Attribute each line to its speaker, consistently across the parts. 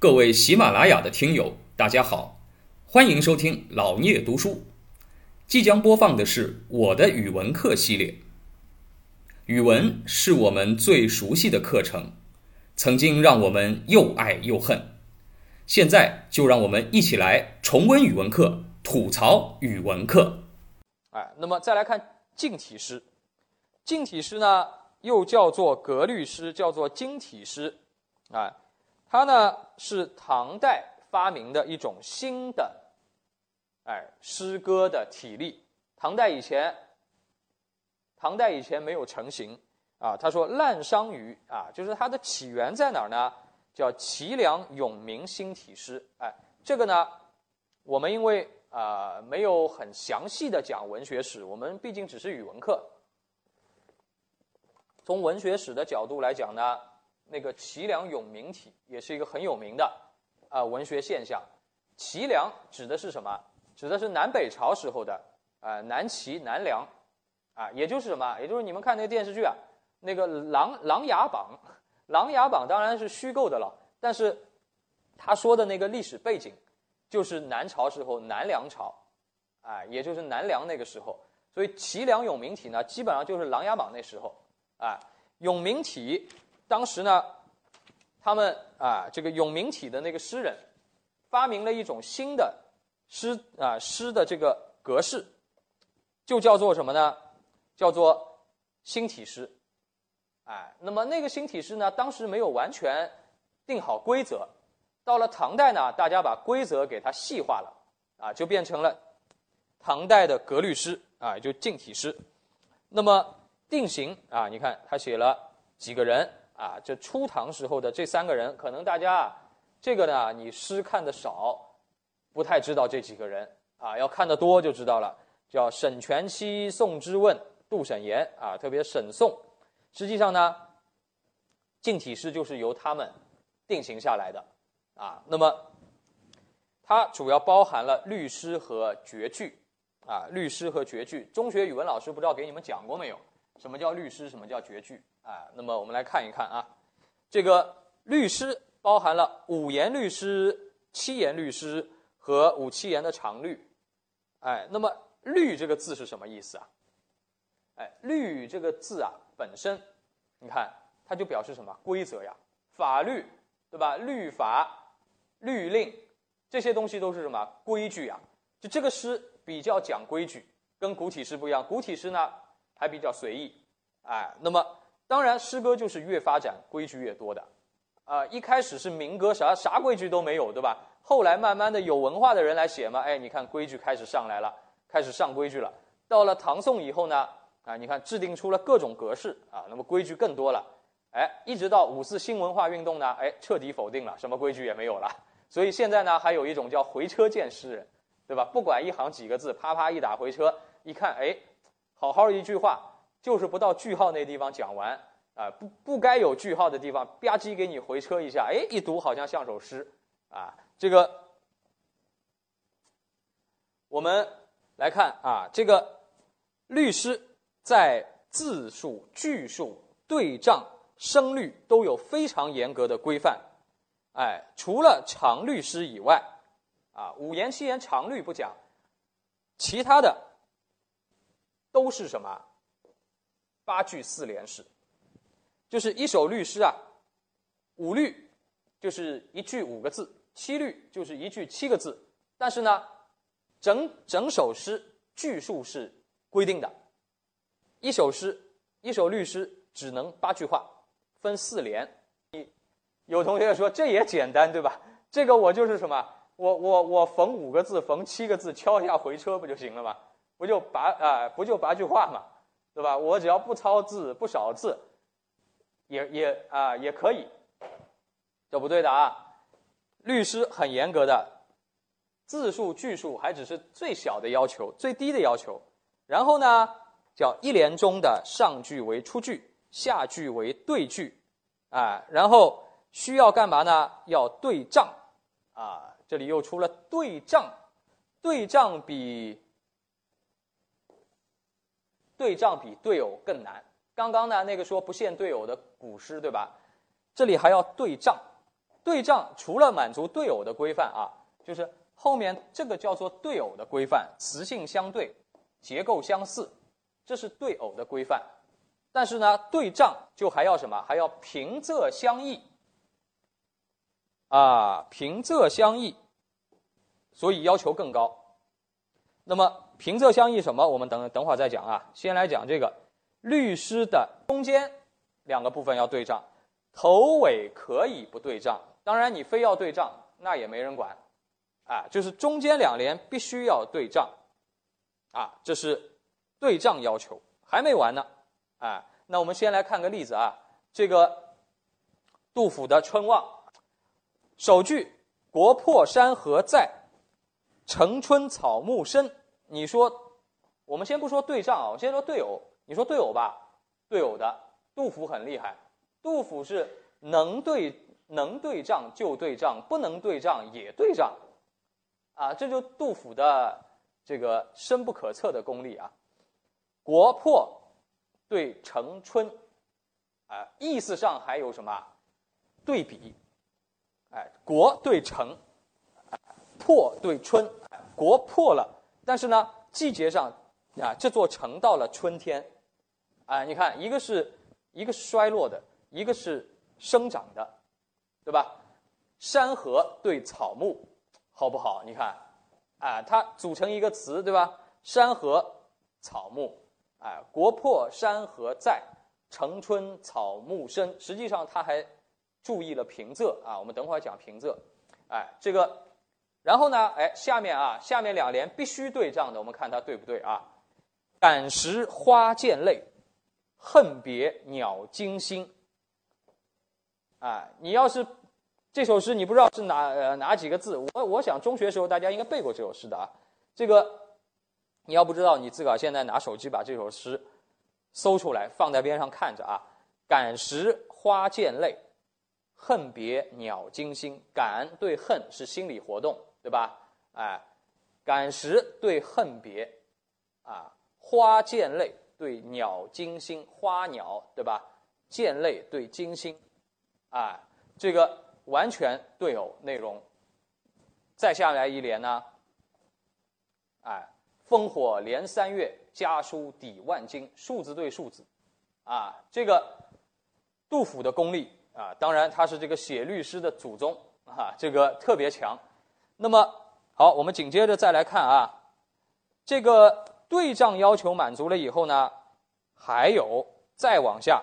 Speaker 1: 各位喜马拉雅的听友，大家好，欢迎收听老聂读书。即将播放的是我的语文课系列。语文是我们最熟悉的课程，曾经让我们又爱又恨。现在就让我们一起来重温语文课，吐槽语文课。
Speaker 2: 哎，那么再来看近体诗。近体诗呢，又叫做格律诗，叫做经体诗。哎，它呢是唐代发明的一种新的，哎，诗歌的体例。唐代以前，唐代以前没有成型啊。他说“滥觞于”啊，就是它的起源在哪儿呢？叫齐梁永明新体诗。哎，这个呢，我们因为啊没有很详细的讲文学史，我们毕竟只是语文课。从文学史的角度来讲呢，那个齐梁永明体也是一个很有名的啊文学现象。齐梁指的是什么？指的是南北朝时候的啊南齐南梁啊，也就是什么？也就是你们看那个电视剧啊，那个《琅琅琊榜》，《琅琊榜》当然是虚构的了，但是他说的那个历史背景就是南朝时候南梁朝，啊，也就是南梁那个时候。所以齐梁永明体呢，基本上就是《琅琊榜》那时候。啊，永明体，当时呢，他们啊，这个永明体的那个诗人，发明了一种新的诗啊诗的这个格式，就叫做什么呢？叫做新体诗。哎，那么那个新体诗呢，当时没有完全定好规则，到了唐代呢，大家把规则给它细化了，啊，就变成了唐代的格律诗啊，就近体诗。那么。定型啊，你看他写了几个人啊？这初唐时候的这三个人，可能大家啊，这个呢，你诗看的少，不太知道这几个人啊。要看的多就知道了，叫沈佺期、宋之问、杜审言啊。特别沈宋，实际上呢，近体诗就是由他们定型下来的啊。那么它主要包含了律诗和绝句啊，律诗和绝句。中学语文老师不知道给你们讲过没有？什么叫律诗？什么叫绝句？啊，那么我们来看一看啊，这个律诗包含了五言律诗、七言律诗和五七言的长律。哎，那么“律”这个字是什么意思啊？哎，“律”这个字啊，本身你看它就表示什么？规则呀，法律，对吧？律法、律令这些东西都是什么？规矩呀。就这个诗比较讲规矩，跟古体诗不一样。古体诗呢？还比较随意，哎，那么当然诗歌就是越发展规矩越多的，啊，一开始是民歌，啥啥规矩都没有，对吧？后来慢慢的有文化的人来写嘛，哎，你看规矩开始上来了，开始上规矩了。到了唐宋以后呢，啊，你看制定出了各种格式啊，那么规矩更多了，哎，一直到五四新文化运动呢，哎，彻底否定了，什么规矩也没有了。所以现在呢，还有一种叫回车见诗人，对吧？不管一行几个字，啪啪一打回车，一看，哎。好好一句话，就是不到句号那地方讲完啊，不不该有句号的地方吧唧给你回车一下，哎，一读好像像首诗啊。这个我们来看啊，这个律诗在字数、句数、对仗、声律都有非常严格的规范。哎，除了长律诗以外，啊，五言、七言长律不讲，其他的。都是什么？八句四联式，就是一首律诗啊。五律就是一句五个字，七律就是一句七个字。但是呢，整整首诗句数是规定的。一首诗，一首律诗只能八句话，分四联。你有同学说这也简单对吧？这个我就是什么？我我我缝五个字，缝七个字，敲一下回车不就行了吗？不就八啊？不就八句话吗，对吧？我只要不抄字，不少字，也也啊也可以。这不对的啊！律师很严格的，字数句数还只是最小的要求，最低的要求。然后呢，叫一联中的上句为出句，下句为对句，啊，然后需要干嘛呢？要对仗，啊，这里又出了对仗，对仗比。对仗比对偶更难。刚刚呢，那个说不限对偶的古诗，对吧？这里还要对仗，对仗除了满足对偶的规范啊，就是后面这个叫做对偶的规范，词性相对，结构相似，这是对偶的规范。但是呢，对仗就还要什么？还要平仄相异啊，平仄相异，所以要求更高。那么平仄相异什么？我们等等会儿再讲啊。先来讲这个律师的中间两个部分要对仗，头尾可以不对仗。当然，你非要对仗，那也没人管啊。就是中间两联必须要对仗啊，这是对仗要求。还没完呢。啊，那我们先来看个例子啊。这个杜甫的《春望》，首句“国破山河在，城春草木深”。你说，我们先不说对仗啊，我先说对偶。你说对偶吧，对偶的杜甫很厉害。杜甫是能对能对仗就对仗，不能对仗也对仗，啊，这就杜甫的这个深不可测的功力啊。国破。对城春，啊，意思上还有什么对比？哎，国对城，破对春，国破了，但是呢，季节上啊，这座城到了春天，啊，你看，一个是一个衰落的，一个是生长的，对吧？山河对草木，好不好？你看，啊，它组成一个词，对吧？山河草木。哎，国破山河在，城春草木深。实际上，他还注意了平仄啊。我们等会儿讲平仄。哎，这个，然后呢？哎，下面啊，下面两联必须对仗的，我们看它对不对啊？感时花溅泪，恨别鸟惊心。啊，你要是这首诗你不知道是哪呃哪几个字，我我想中学时候大家应该背过这首诗的啊。这个。你要不知道，你自个儿现在拿手机把这首诗搜出来，放在边上看着啊。感时花溅泪，恨别鸟惊心。感对恨是心理活动，对吧？哎，感时对恨别，啊，花溅泪对鸟惊心，花鸟对吧？溅泪对惊心，啊，这个完全对偶内容。再下来一联呢，哎。烽火连三月，家书抵万金。数字对数字，啊，这个杜甫的功力啊，当然他是这个写律诗的祖宗啊，这个特别强。那么好，我们紧接着再来看啊，这个对仗要求满足了以后呢，还有再往下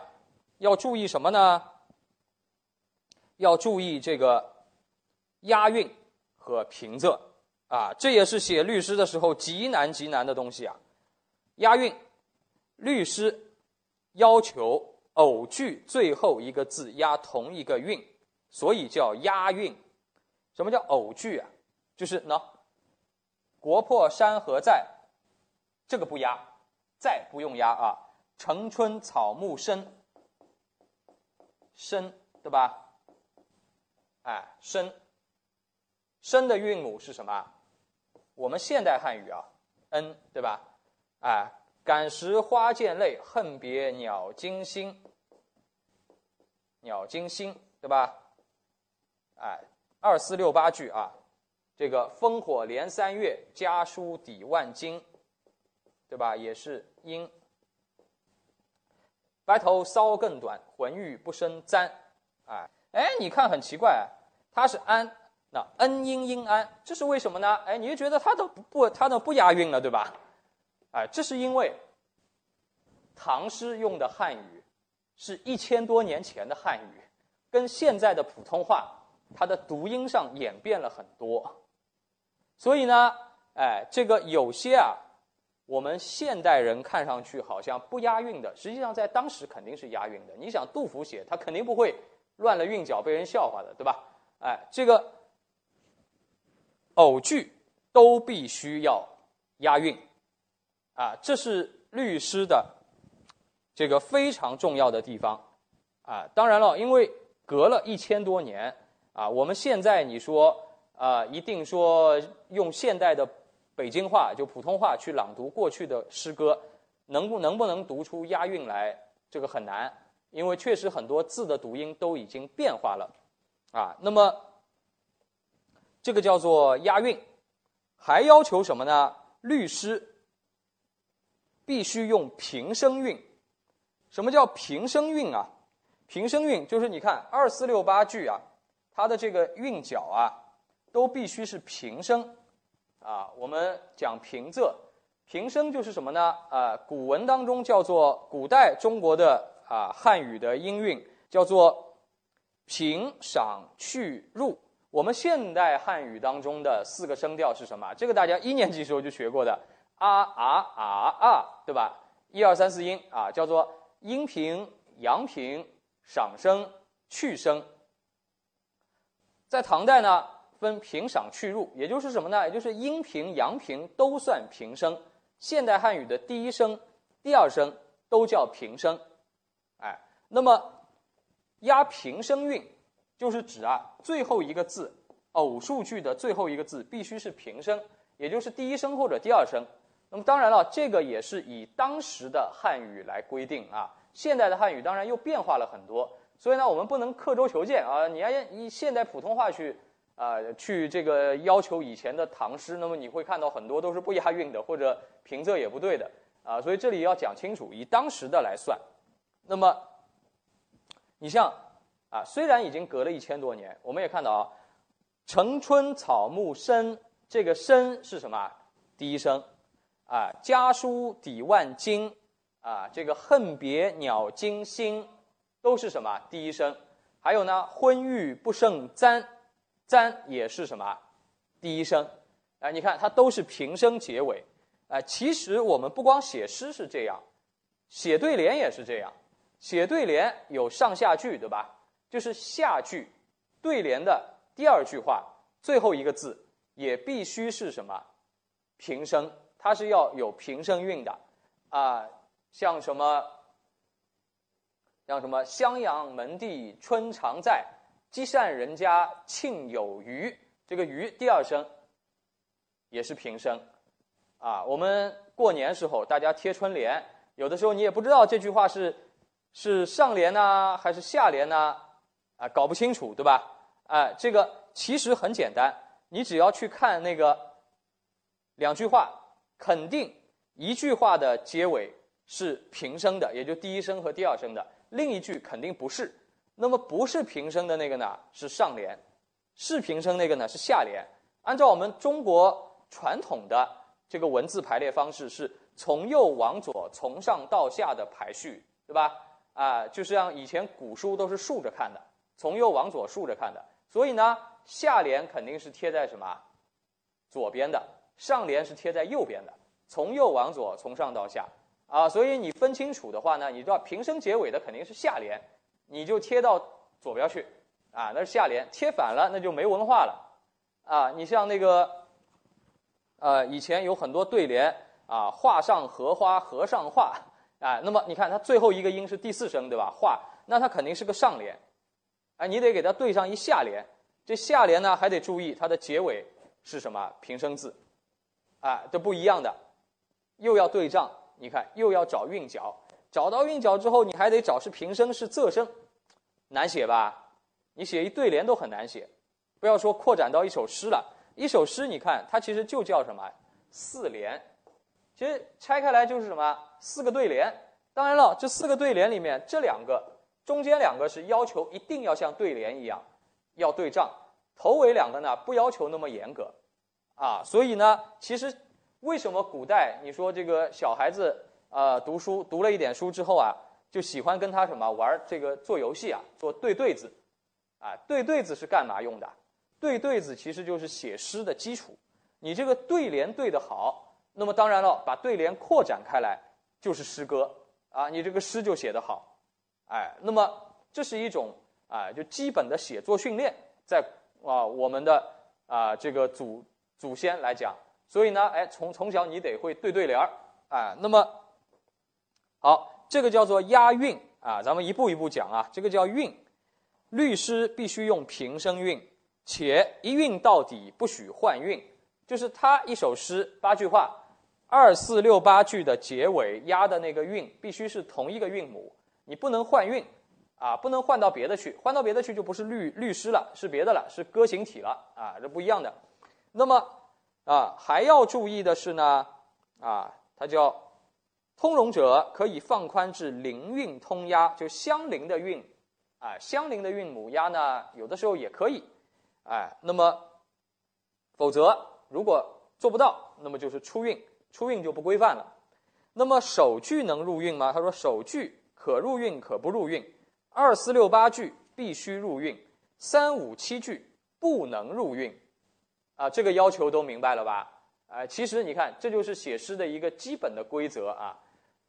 Speaker 2: 要注意什么呢？要注意这个押韵和平仄。啊，这也是写律诗的时候极难极难的东西啊！押韵，律诗要求偶句最后一个字押同一个韵，所以叫押韵。什么叫偶句啊？就是呢，国破山河在，这个不押，在不用押啊。城春草木深，深对吧？哎，深，深的韵母是什么？我们现代汉语啊，n 对吧？哎，感时花溅泪，恨别鸟惊心。鸟惊心，对吧？哎，二四六八句啊，这个烽火连三月，家书抵万金，对吧？也是阴。白头搔更短，浑欲不胜簪。哎，哎，你看很奇怪，它是安。那恩阴阴安，这是为什么呢？哎，你就觉得它都不不，它都不押韵了，对吧？哎，这是因为唐诗用的汉语是一千多年前的汉语，跟现在的普通话它的读音上演变了很多，所以呢，哎，这个有些啊，我们现代人看上去好像不押韵的，实际上在当时肯定是押韵的。你想杜甫写，他肯定不会乱了韵脚被人笑话的，对吧？哎，这个。偶句都必须要押韵，啊，这是律诗的这个非常重要的地方，啊，当然了，因为隔了一千多年，啊，我们现在你说啊，一定说用现代的北京话就普通话去朗读过去的诗歌，能不能不能读出押韵来，这个很难，因为确实很多字的读音都已经变化了，啊。那么这个叫做押韵，还要求什么呢？律诗必须用平声韵。什么叫平声韵啊？平声韵就是你看二四六八句啊，它的这个韵脚啊，都必须是平声啊。我们讲平仄，平声就是什么呢？啊，古文当中叫做古代中国的啊汉语的音韵叫做平、赏、去、入。我们现代汉语当中的四个声调是什么？这个大家一年级时候就学过的啊啊啊啊，对吧？一二三四音啊，叫做阴平、阳平、赏声、去声。在唐代呢，分平、赏、去、入，也就是什么呢？也就是阴平、阳平都算平声。现代汉语的第一声、第二声都叫平声。哎，那么压平声韵。就是指啊，最后一个字，偶数句的最后一个字必须是平声，也就是第一声或者第二声。那么当然了，这个也是以当时的汉语来规定啊。现代的汉语当然又变化了很多，所以呢，我们不能刻舟求剑啊。你要以现代普通话去啊，去这个要求以前的唐诗，那么你会看到很多都是不押韵的，或者平仄也不对的啊。所以这里要讲清楚，以当时的来算。那么，你像。啊，虽然已经隔了一千多年，我们也看到啊，“城春草木深”这个“深”是什么？第一声。啊，“家书抵万金”啊，这个“恨别鸟惊心”都是什么？第一声。还有呢，“昏玉不胜簪”，“簪”也是什么？第一声。啊，你看它都是平声结尾。啊，其实我们不光写诗是这样，写对联也是这样。写对联有上下句，对吧？就是下句对联的第二句话最后一个字也必须是什么平声，它是要有平声韵的啊，像什么像什么襄阳门第春常在，积善人家庆有余，这个余第二声也是平声啊。我们过年时候大家贴春联，有的时候你也不知道这句话是是上联呢还是下联呢？啊，搞不清楚，对吧？啊，这个其实很简单，你只要去看那个两句话，肯定一句话的结尾是平声的，也就第一声和第二声的；另一句肯定不是。那么不是平声的那个呢，是上联；是平声那个呢，是下联。按照我们中国传统的这个文字排列方式，是从右往左，从上到下的排序，对吧？啊，就像以前古书都是竖着看的。从右往左竖着看的，所以呢，下联肯定是贴在什么左边的，上联是贴在右边的。从右往左，从上到下啊，所以你分清楚的话呢，你知道平声结尾的肯定是下联，你就贴到左边去啊，那是下联。贴反了，那就没文化了啊。你像那个，呃，以前有很多对联啊，“画上荷花，荷上画”，啊，那么你看它最后一个音是第四声，对吧？“画”，那它肯定是个上联。哎，你得给它对上一下联，这下联呢还得注意它的结尾是什么平声字，啊，都不一样的，又要对仗，你看又要找韵脚，找到韵脚之后，你还得找是平声是仄声，难写吧？你写一对联都很难写，不要说扩展到一首诗了，一首诗你看它其实就叫什么四联，其实拆开来就是什么四个对联，当然了，这四个对联里面这两个。中间两个是要求一定要像对联一样，要对仗；头尾两个呢不要求那么严格，啊，所以呢，其实为什么古代你说这个小孩子啊读书读了一点书之后啊，就喜欢跟他什么玩这个做游戏啊，做对对子，啊，对对子是干嘛用的？对对子其实就是写诗的基础。你这个对联对得好，那么当然了，把对联扩展开来就是诗歌啊，你这个诗就写得好。哎，那么这是一种啊，就基本的写作训练，在啊我们的啊这个祖祖先来讲，所以呢，哎，从从小你得会对对联儿，啊，那么好，这个叫做押韵啊，咱们一步一步讲啊，这个叫韵，律诗必须用平声韵，且一韵到底，不许换韵，就是他一首诗八句话，二四六八句的结尾押的那个韵必须是同一个韵母。你不能换韵，啊，不能换到别的去，换到别的去就不是律律师了，是别的了，是歌行体了啊，这不一样的。那么啊，还要注意的是呢，啊，它叫通融者可以放宽至邻韵通押，就相邻的韵，啊，相邻的韵母押呢，有的时候也可以，哎，那么否则如果做不到，那么就是出韵，出韵就不规范了。那么首句能入韵吗？他说首句可入韵，可不入韵。二四六八句必须入韵，三五七句不能入韵，啊，这个要求都明白了吧？啊，其实你看，这就是写诗的一个基本的规则啊。